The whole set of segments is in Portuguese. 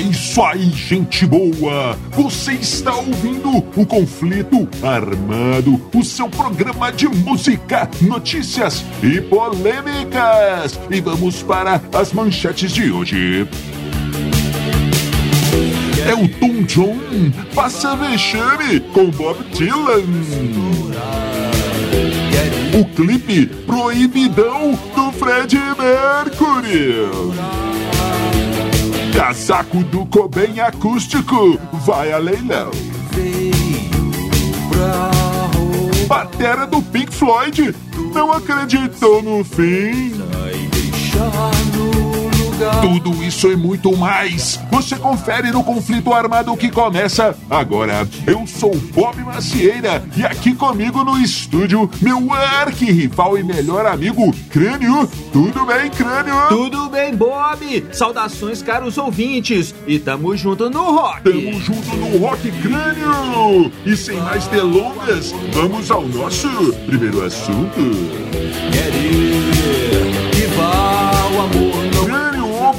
isso aí, gente boa! Você está ouvindo o Conflito Armado, o seu programa de música, notícias e polêmicas. E vamos para as manchetes de hoje. Elton John passa vexame com Bob Dylan. O clipe Proibidão do Fred Mercury. Casaco do Coben acústico vai a leilão. Batera do Pink Floyd não acreditou no fim. Tudo isso e muito mais você confere no conflito armado que começa agora. Eu sou Bob Macieira e aqui comigo no estúdio, meu arquirrival e melhor amigo, Crânio. Tudo bem, Crânio? Tudo bem, Bob? Saudações, caros ouvintes. E tamo junto no rock. Tamo junto no Rock Crânio. E sem mais delongas, vamos ao nosso primeiro assunto. Que vá o amor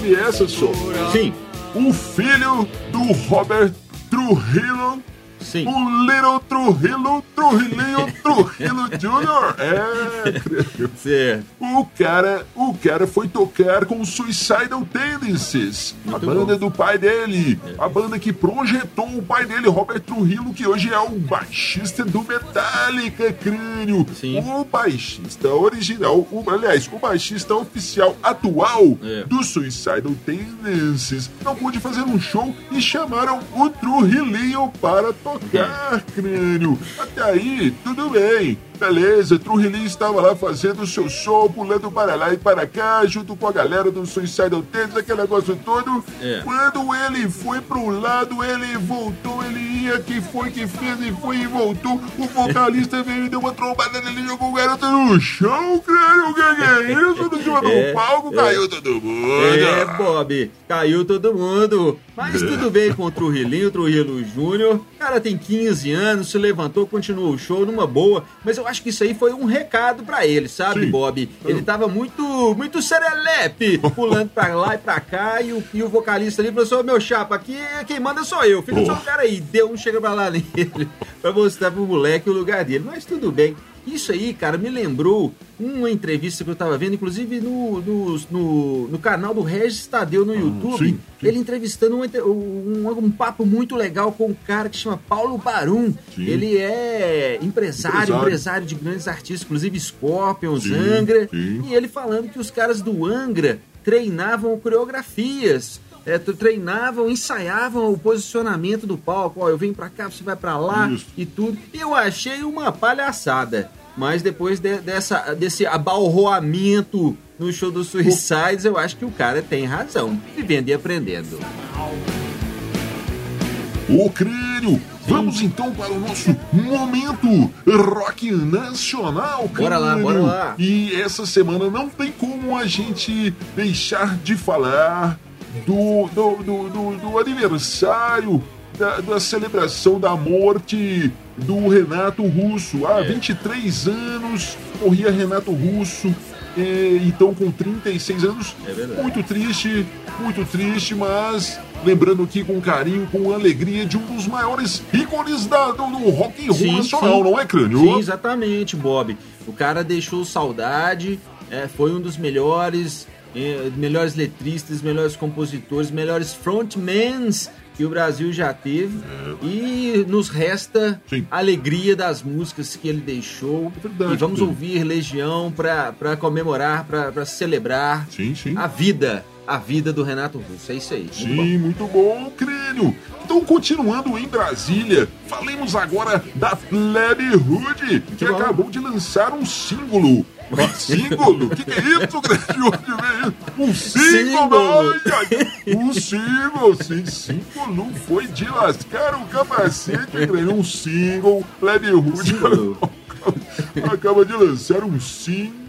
não Crânio, ouve essa só. Sim, O filho do Robert Trujillo sim. O Little Trujillo, Trujillo, Trujillo Jr. É. Certo. O cara, o cara foi tocar com Suicidal Tendencies, a banda bom. do pai dele, a banda que projetou o pai dele, Robert Trujillo, que hoje é o baixista do Metallica, crânio. Sim. O baixista original, o, aliás, o baixista oficial atual É. do Suicidal Tendencies não pôde fazer um show e chamaram o Trujillo para tocar, crânio. Até aí, tudo bem. Beleza, Trujillo estava lá fazendo o seu show, pulando para lá e para cá, junto com a galera do Suicidal Tendencies, aquele negócio todo. É. Quando ele foi para um lado, ele voltou, ele ia, que foi que fez, e foi e voltou. O vocalista veio e deu uma trombada nele, jogou o garoto no chão, crânio. O que é isso? No cima É, do palco, é. caiu todo mundo. É, Bob, caiu todo mundo. Mas tudo bem com o Trujillinho, o Trujillo Júnior. O cara tem 15 anos, se levantou, continuou o show numa boa. Mas eu acho que isso aí foi um recado pra ele, sabe, Sim. Bob? Ele tava muito, muito serelepe, pulando pra lá e pra cá. E o, e o vocalista ali falou assim: "Ô, meu chapa, aqui quem manda sou eu. Fica só o cara aí. Deu um chega pra lá nele pra mostrar pro moleque o lugar dele. Mas tudo bem. Isso aí, cara, me lembrou uma entrevista que eu tava vendo, inclusive no, no, no, no canal do Regis Tadeu no YouTube. sim, sim. Ele entrevistando um, um, um papo muito legal com um cara que chama Paulo Barum. Sim. Ele é empresário, Empresário. empresário, de grandes artistas, inclusive Scorpions, Angra. E ele falando que os caras do Angra treinavam coreografias. É, tu- treinavam, ensaiavam o posicionamento do palco. Ó, eu venho pra cá, você vai pra lá Isso. e tudo. Eu achei uma palhaçada. Mas depois de- dessa, desse abalroamento no show do Suicides, eu acho que o cara tem razão. Vivendo e aprendendo. Ô, crânio, vamos então para o nosso momento rock nacional, crânio. Bora lá, bora lá. E essa semana não tem como a gente deixar de falar do, do, do, do- do aniversário da, da celebração da morte do Renato Russo. Há É. 23 anos morria Renato Russo. e, então, com 36 anos, É muito triste, muito triste, mas lembrando aqui com carinho, com alegria de um dos maiores ícones da, do, do rock and roll Sim, nacional, sim. não é, Crânio? Sim, exatamente, Bob. O cara deixou saudade, é, foi um dos melhores, é, melhores letristas, melhores compositores, melhores frontmans que o Brasil já teve. E nos resta Sim. a alegria das músicas que ele deixou. Verdade, e vamos ouvir Legião para comemorar, para celebrar Sim, sim. a vida, a vida do Renato Russo. É isso aí. muito bom. Sim, muito bom, crânio. Então, continuando em Brasília, falemos agora da Plebe Hood, que bom. acabou de lançar um símbolo. Um símbolo? O que, que é isso, grande? Um símbolo! Um símbolo, sim, símbolo foi de lascar o capacete, grande. Um símbolo, Plebe Hood. Acaba de lançar um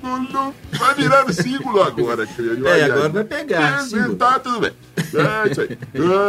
símbolo. Vai virar símbolo agora, crânio. É, agora vai pegar. É, tá, tudo bem. É isso aí.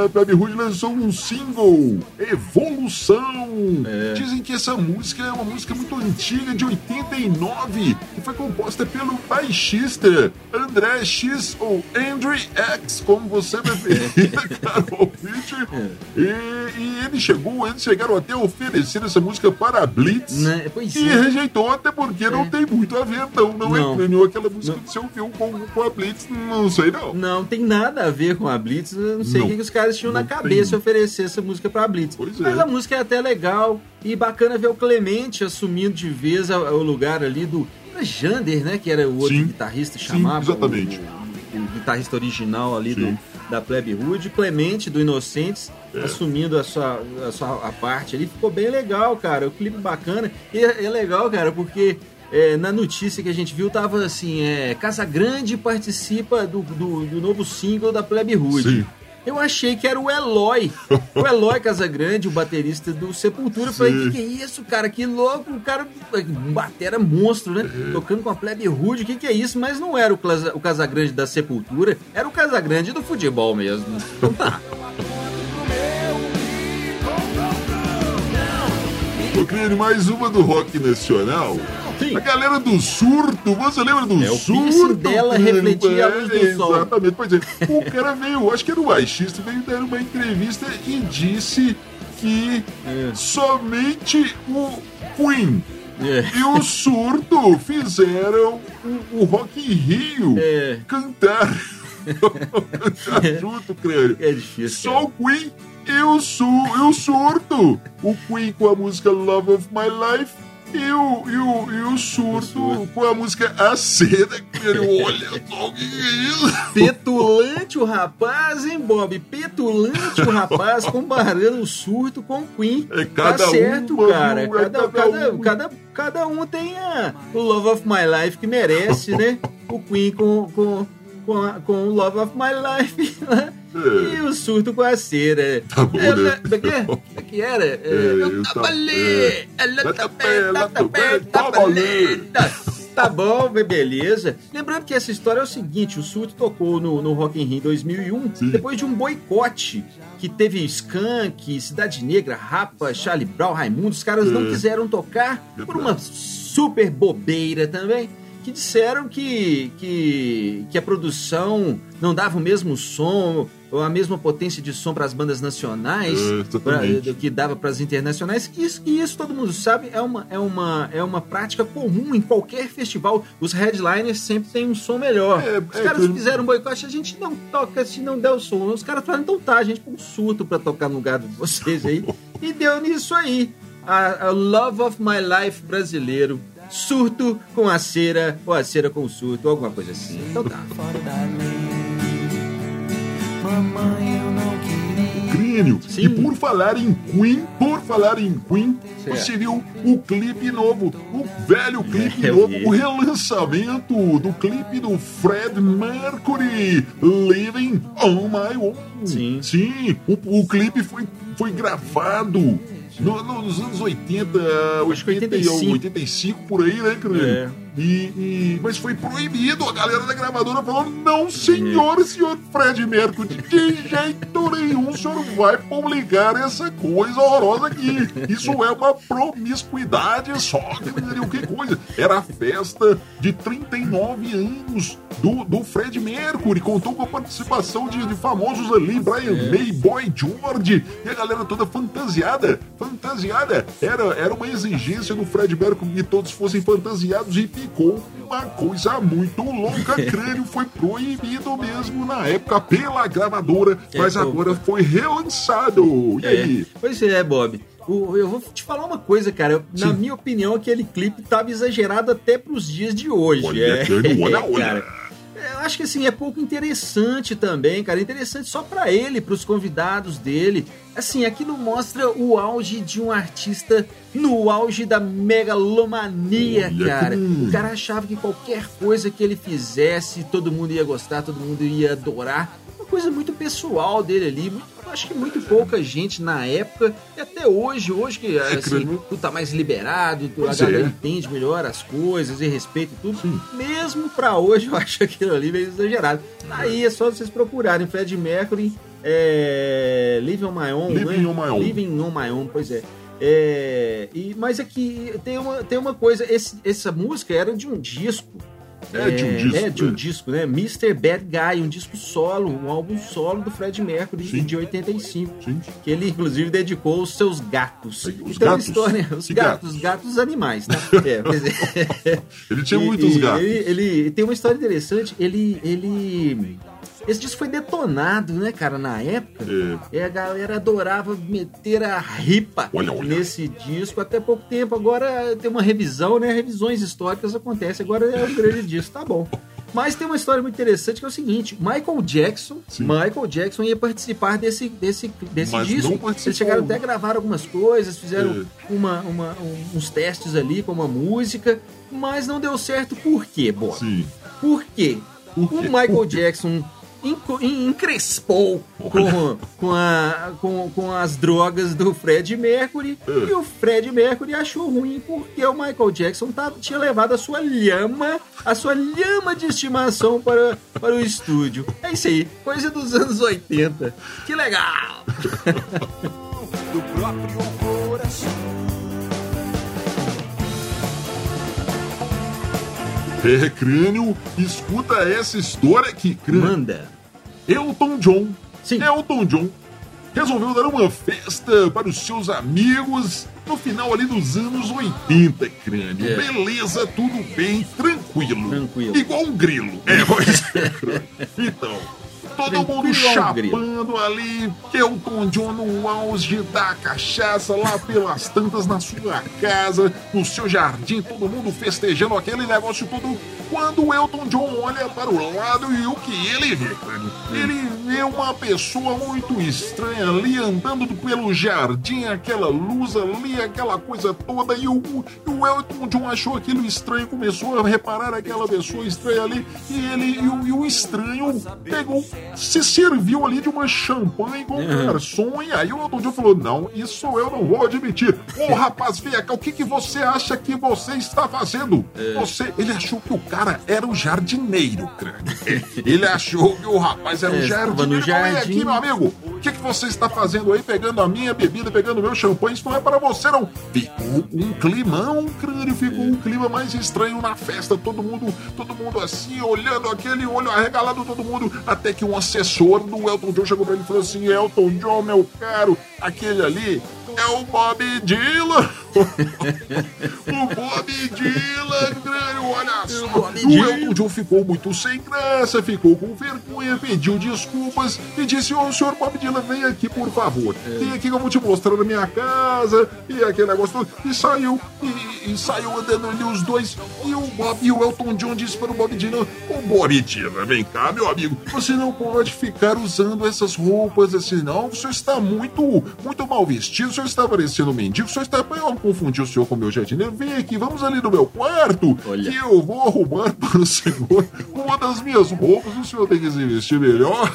A Plebe Rude lançou um single, Evolução. É. Dizem que essa música é uma música muito antiga, de 89, que foi composta pelo baixista André X ou Andrew X, como você preferir, caro ouvinte. É. E, e ele chegou, eles chegaram até a oferecer essa música para a Blitz né? e é. rejeitou, até porque não é. tem muito a ver, não. Não, não. é aquela música não. que você ouviu com, com a Blitz, não sei não. Não, tem nada a ver com a Blitz, não sei o que, que os caras tinham na cabeça tem. oferecer essa música para a Blitz. Pois Mas a música é até legal e bacana ver o Clemente assumindo de vez o lugar ali do Jander, né? Que era o outro Sim. guitarrista chamava. Sim, exatamente. O, o, guitarrista original ali do, da Plebe Rude. Clemente do Inocentes é. assumindo a sua, a sua a parte ali. Ficou bem legal, cara. O clipe bacana. E é, é legal, cara, porque é, na notícia que a gente viu tava assim: é, Casa Grande participa do, do, do novo single da Plebe Rude. Sim. Eu achei que era o Eloy. O Eloy Casagrande, o baterista do Sepultura. Eu falei, que, que é isso, cara? Que louco, o cara, batera monstro, né? É. Tocando com a plebe rude, que que é isso? Mas não era o, o Casagrande da Sepultura, era o Casagrande do futebol mesmo. Então tá. Eu queria mais uma do rock nacional. Sim. A galera do surto, você lembra do é, surto? O dela refletia a luz do é, sol. Exatamente, pois é. O cara veio, acho que era o baixista, veio dar uma entrevista e disse que é. somente o Queen é. e o surto fizeram o, o Rock in Rio é. cantar. cantar junto, crânio. É difícil. Só o Queen e su e o surto. O Queen com a música Love of My Life e o, e o, e o surto com a música A Seda, ele olha só o que é isso. Petulante o rapaz, hein, Bob? Petulante o rapaz comparando o surto com o Queen. É cada tá certo, um, cara. É cada, cada, um. Cada, cada, um tem a, o Love of My Life que merece, né? O Queen com, com, com, a, com o Love of My Life, né? É. E o surto com a cera. Tá bom, ela, né? É que é? Como é que era? É, eu tava ali! Ela tá bem, tá bem, tá bem. Tá bom, beleza. Lembrando que essa história é o seguinte: o Surto tocou no, no Rock in Rio em 2001, Sim. depois de um boicote que teve Skank, Cidade Negra, Rapa, Charlie Brown, Raimundo. Os caras é. não quiseram tocar por uma super bobeira também que disseram que, que, que a produção não dava o mesmo som ou a mesma potência de som para as bandas nacionais é, pra, do que dava para as internacionais. E isso, e isso todo mundo sabe é uma, é, uma, é uma prática comum em qualquer festival. Os headliners sempre têm um som melhor. É, Os é caras que... fizeram um boicote, a gente não toca se não der o som. Os caras falaram, então tá, a gente põe um surto para tocar no lugar de vocês aí. e deu nisso aí. A, a Love of My Life brasileiro surto com a cera, ou a cera com o surto, ou alguma coisa assim. Então tá. Crânio. E por falar em Queen, por falar em Queen, certo. você viu o clipe novo, o velho clipe é, novo, o relançamento do clipe do Fred Mercury, Living on My Own. Sim. Sim, o, o clipe foi, foi gravado no, no, nos anos 80, Acho 85. 85 por aí, né, cara? É. E, e, mas foi proibido. A galera da gravadora falou: não, senhor, senhor Fred Mercury, de jeito nenhum o senhor vai publicar essa coisa horrorosa aqui. Isso é uma promiscuidade só, que coisa. Era a festa de 39 anos do, do Fred Mercury. Contou com a participação de, de famosos ali, Brian é. May, Boy George, e a galera toda fantasiada. Fantasiada. Era, era uma exigência do Fred Mercury que todos fossem fantasiados e ficou uma coisa muito louca. Crânio foi proibido mesmo na época pela gravadora, é, mas agora foi relançado. E é. aí? Pois é, Bob. eu vou te falar uma coisa, cara. Sim. Na minha opinião, aquele clipe tava exagerado até pros dias de hoje. Olha, é, olha, olha. Cara eu acho que assim, é pouco interessante também, cara. Interessante só para ele, para os convidados dele. Assim, aquilo mostra o auge de um artista no auge da megalomania, Olha cara. Que... O cara achava que qualquer coisa que ele fizesse, todo mundo ia gostar, todo mundo ia adorar. Coisa muito pessoal dele ali, muito acho que muito pouca gente na época, e até hoje, hoje que É, assim, tudo tá mais liberado, tu- a galera é. entende melhor as coisas e respeita e tudo. Sim. Mesmo pra hoje, eu acho aquilo ali meio exagerado. Aí é só vocês procurarem Fred Mercury, é, Living on My Own, Living né? on My Own. Living on My Own, pois é. É, e, mas aqui tem uma, tem uma coisa, esse- essa música era de um disco. É de um disco, É de um é. disco, né? Mr. Bad Guy, um disco solo, um álbum solo do Fred Mercury Sim. de 85. Sim. Que ele, inclusive, dedicou aos seus gatos. Os então, gatos? história, os Que gatos, gatos? gatos animais, tá? É, pois é. Ele tinha E- muitos e gatos. Ele, ele tem uma história interessante. Ele, ele. Esse disco foi detonado, né, cara, na época. É. E a galera adorava meter a ripa Olha, olha. nesse disco até pouco tempo. Agora tem uma revisão, né? Revisões históricas acontecem. Agora é um grande disco, tá bom. Mas tem uma história muito interessante que é o seguinte: Michael Jackson, Sim. Michael Jackson ia participar desse, desse, desse Mas disco. Eles chegaram até a gravar algumas coisas, fizeram É. uma, uma- um- uns testes ali com uma música, mas não deu certo. Por quê, Bob? Sim. Por quê? O Michael? Jackson encrespou com, com, a- com- com as drogas do Fred Mercury É. e o Fred Mercury achou ruim porque o Michael Jackson tá- tinha levado a sua lhama, a sua lhama de estimação para, para o estúdio. É isso aí, coisa dos anos 80. Que legal! do próprio coração. É, crânio, escuta essa história aqui, crânio. Manda. Elton John. Sim. Elton John resolveu dar uma festa para os seus amigos no final ali dos anos 80, crânio. É. Beleza, tudo bem, tranquilo. Tranquilo. Igual um grilo. É, pois é, crânio. Então, todo mundo chapando ali, Elton John no auge da cachaça lá pelas tantas na sua casa, no seu jardim, todo mundo festejando aquele negócio todo. Quando o Elton John olha para o lado e o que ele vê? Ele vê uma pessoa muito estranha ali andando pelo jardim, aquela luz ali, aquela coisa toda, e o, o Elton John achou aquilo estranho, começou a reparar aquela pessoa estranha ali, e ele e o, e o estranho pegou, se serviu ali de uma champanhe com o garçom, e aí o Elton John falou: Não, isso eu não vou admitir. Ô rapaz, vem cá, o que, que você acha que você está fazendo? Você. Ele achou que o cara era o jardineiro, crânio. Ele achou que o rapaz era É, o estava no jardineiro. Não, vem jardim. aqui, meu amigo. Que, que você está fazendo aí, pegando a minha bebida, pegando o meu champanhe? Isso não é para você, não. Ficou um climão, crânio. Ficou um clima mais estranho na festa. Todo mundo, todo mundo assim, olhando aquele olho arregalado, todo mundo. Até que um assessor do Elton John chegou para ele e falou assim: Elton John, meu caro, aquele ali é o Bob Dylan. o Bob Dylan, crânio, olha só. O. Elton John ficou muito sem graça, ficou com vergonha, pediu desculpas e disse: Ô senhor Bob Dylan, vem aqui, por favor. Vem aqui que eu vou te mostrar a minha casa e aquele negócio todo. E saiu, e, e saiu andando ali os dois. E o Bob e o Elton John disse para o Bob Dylan: Ô Bob Dylan, vem cá, meu amigo, você não pode ficar usando essas roupas assim, não. O senhor está muito, muito mal vestido, o senhor está parecendo um mendigo, o senhor está. Eu confundi o senhor com o meu jardineiro. Vem aqui, vamos ali no meu quarto Olha. que eu vou arrumar para o senhor uma das minhas roupas. O senhor tem que se vestir melhor.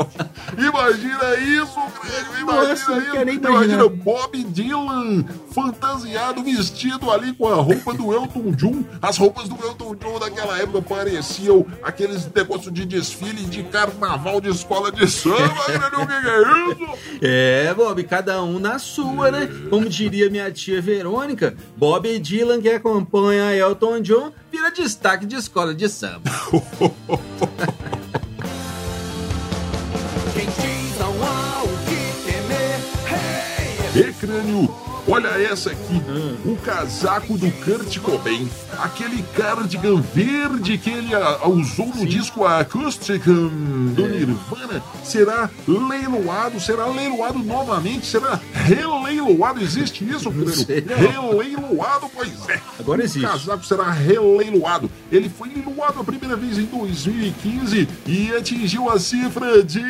Imagina isso, Grêmio. Imagina Nossa, isso. Imagina. Bob Dylan fantasiado, vestido ali com a roupa do Elton John. As roupas do Elton John daquela época pareciam aqueles negócios de desfile de carnaval de escola de samba. Grêmio, o que que é isso? É, Bob, cada um na sua, né? Como diria minha tia Verônica, Bob Dylan que acompanha Elton John vira destaque de escola de samba. Quem o olha essa aqui, o casaco do Kurt Cobain, aquele cardigan verde que ele ah, usou no disco Acoustic do Nirvana, será leiloado, será leiloado novamente, será releiloado, existe isso, não. Releiloado, pois é. Agora O existe. casaco será releiloado. Ele foi leiloado a primeira vez em 2015 e atingiu a cifra de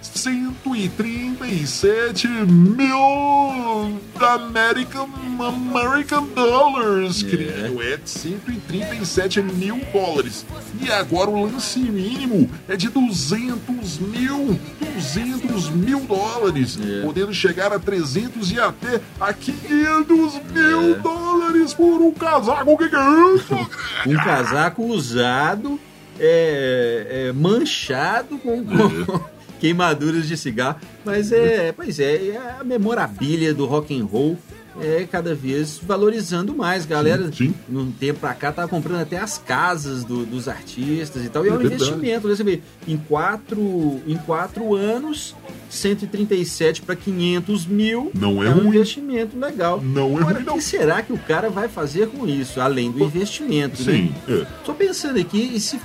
137 mil da American, American Dollars, crânio. É de 137 mil dólares. E agora o lance mínimo é de 200 mil, 200 mil dólares, É. podendo chegar a 300 e até a 500 mil dólares por um casaco. O que, que é isso? Um casaco usado, é, é, manchado com, com queimaduras de cigarro. Mas é, pois é, é a memorabilia do rock and roll é cada vez valorizando mais. Galera, Sim, sim. num tempo pra cá, tava comprando até as casas do- dos artistas e tal. E é, É um verdade. investimento, né? Você vê, em quatro, em quatro anos, 137 para 500 mil. Não é um ruim. investimento legal. Não é Agora, ruim, o que será que o cara vai fazer com isso, além do investimento, né? Sim, é. Tô pensando aqui, e se-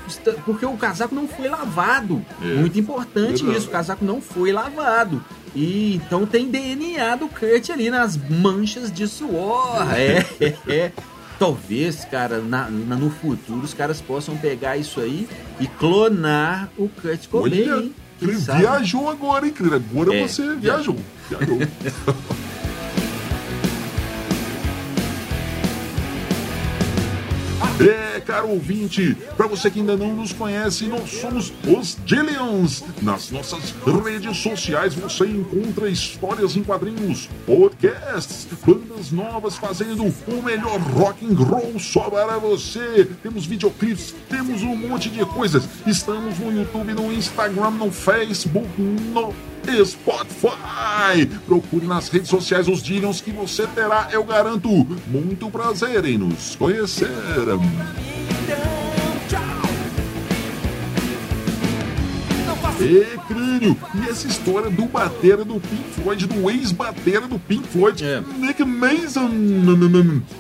porque o casaco não foi lavado. É. Muito importante isso, o casaco não foi lavado. E então tem DNA do Kurt ali nas manchas de suor. É, é, é. Talvez, cara, na- na- no futuro os caras possam pegar isso aí e clonar o Kurt Cobain, Olha, viajou agora, hein, Crânio? Agora É, você viajou. Viajou. É, caro ouvinte, para você que ainda não nos conhece, nós somos os Gillians. Nas nossas redes sociais você encontra histórias em quadrinhos, podcasts, bandas novas fazendo o melhor rock and roll só para você. Temos videoclipes, temos um monte de coisas. Estamos no YouTube, no Instagram, no Facebook, no Spotify. Procure nas redes sociais os Dillions que você terá, eu garanto, muito prazer em nos conhecer. É, crânio, e essa história do batera do Pink Floyd, do ex-batera do Pink Floyd, É. Nick Mason,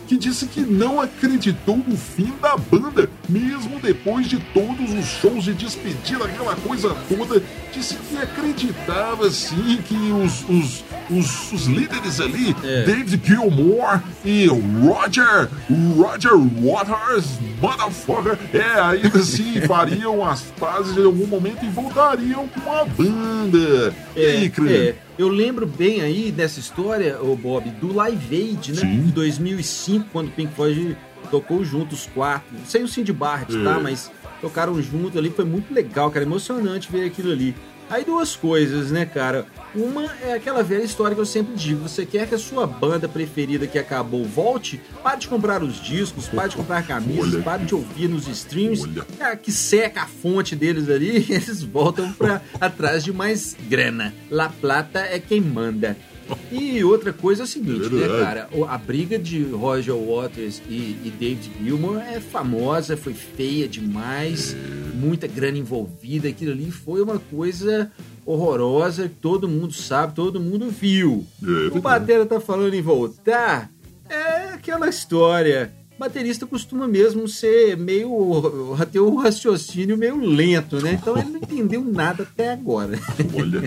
que disse que não acreditou no fim da banda, mesmo depois de todos os shows de despedida, aquela coisa toda, disse que acreditava sim que os, os, os, os líderes ali, É. David Gilmour e Roger, Roger Waters, motherfucker, é, ainda assim fariam as pazes em algum momento e voltariam com a banda. e aí, crânio? é. Eu lembro bem aí dessa história, ô Bob, do Live Aid, né? Sim. De 2005, quando o Pink Floyd tocou juntos, os quatro. Sem o Cindy Barrett, tá? É. Mas tocaram junto ali, foi muito legal, cara. Emocionante ver aquilo ali. Aí duas coisas, né, cara? Uma é aquela velha história que eu sempre digo: você quer que a sua banda preferida que acabou volte? Pare de comprar os discos, pare de comprar camisas, pare de ouvir nos streams. É, que seca a fonte deles ali, eles voltam pra atrás de mais grana. La Plata é quem manda. E outra coisa é o seguinte, né, cara? A briga de Roger Waters e, e David Gilmour é famosa, foi feia demais, muita grana envolvida. Aquilo ali foi uma coisa horrorosa que todo mundo sabe, todo mundo viu. É, o verdade. Batera tá falando em voltar, é aquela história. Baterista costuma mesmo ser meio. ter o raciocínio meio lento, né? Então ele não entendeu nada até agora. Olha,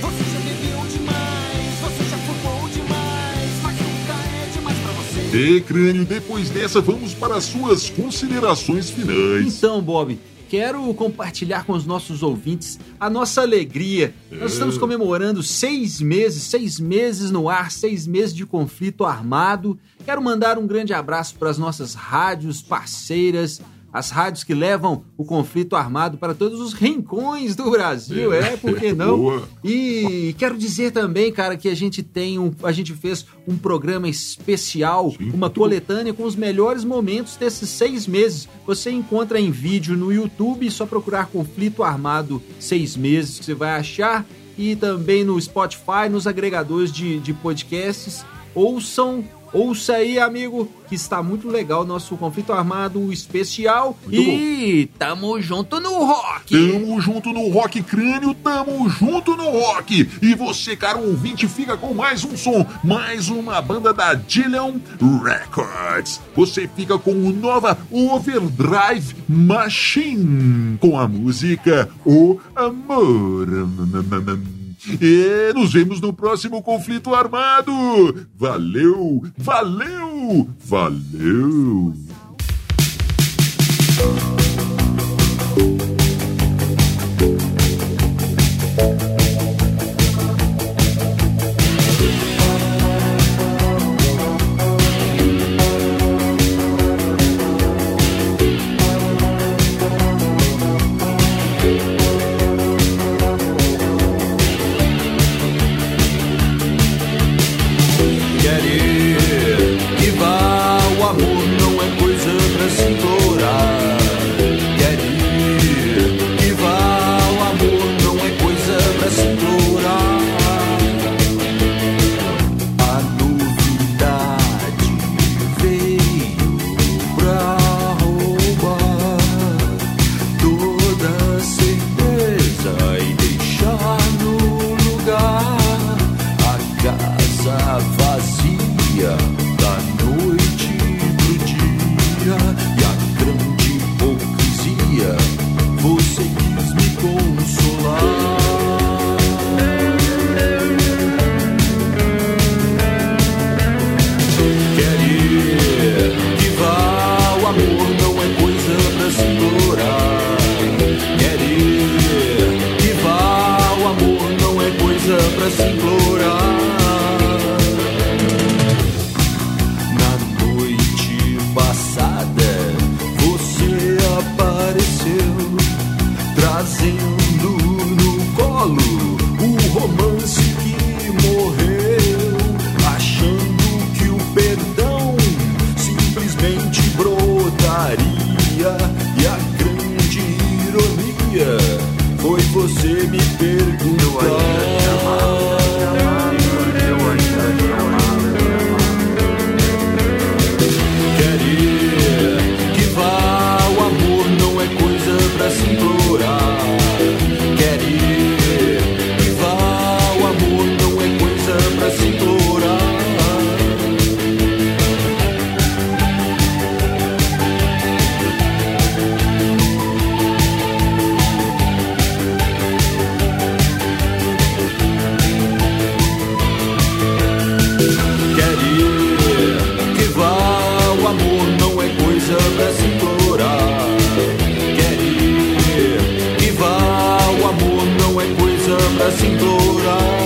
Você já bebeu demais, você já fumou demais, mas nunca é demais pra você. E crânio, depois dessa, vamos para as suas considerações finais. Então, Bob, quero compartilhar com os nossos ouvintes a nossa alegria. Nós estamos comemorando seis meses, seis meses no ar, seis meses de conflito armado. Quero mandar um grande abraço para as nossas rádios parceiras. As rádios que levam o conflito armado para todos os rincões do Brasil, é, por que não? Boa. E quero dizer também, cara, que a gente tem um, a gente fez um programa especial, Sim, uma coletânea com os melhores momentos desses seis meses. Você encontra em vídeo no YouTube, só procurar Conflito Armado seis meses que você vai achar. E também no Spotify, nos agregadores de, de podcasts. Ouçam, ouça aí, amigo, que está muito legal o nosso Conflito Armado especial. Muito e tamo junto no rock! Tamo junto no Rock Crânio, tamo junto no Rock. E você, caro ouvinte, fica com mais um som, mais uma banda da Dillion Records. Você fica com o nova Overdrive Machine, com a música O Amor. E nos vemos no próximo conflito armado. Valeu, valeu, valeu. Se implorar.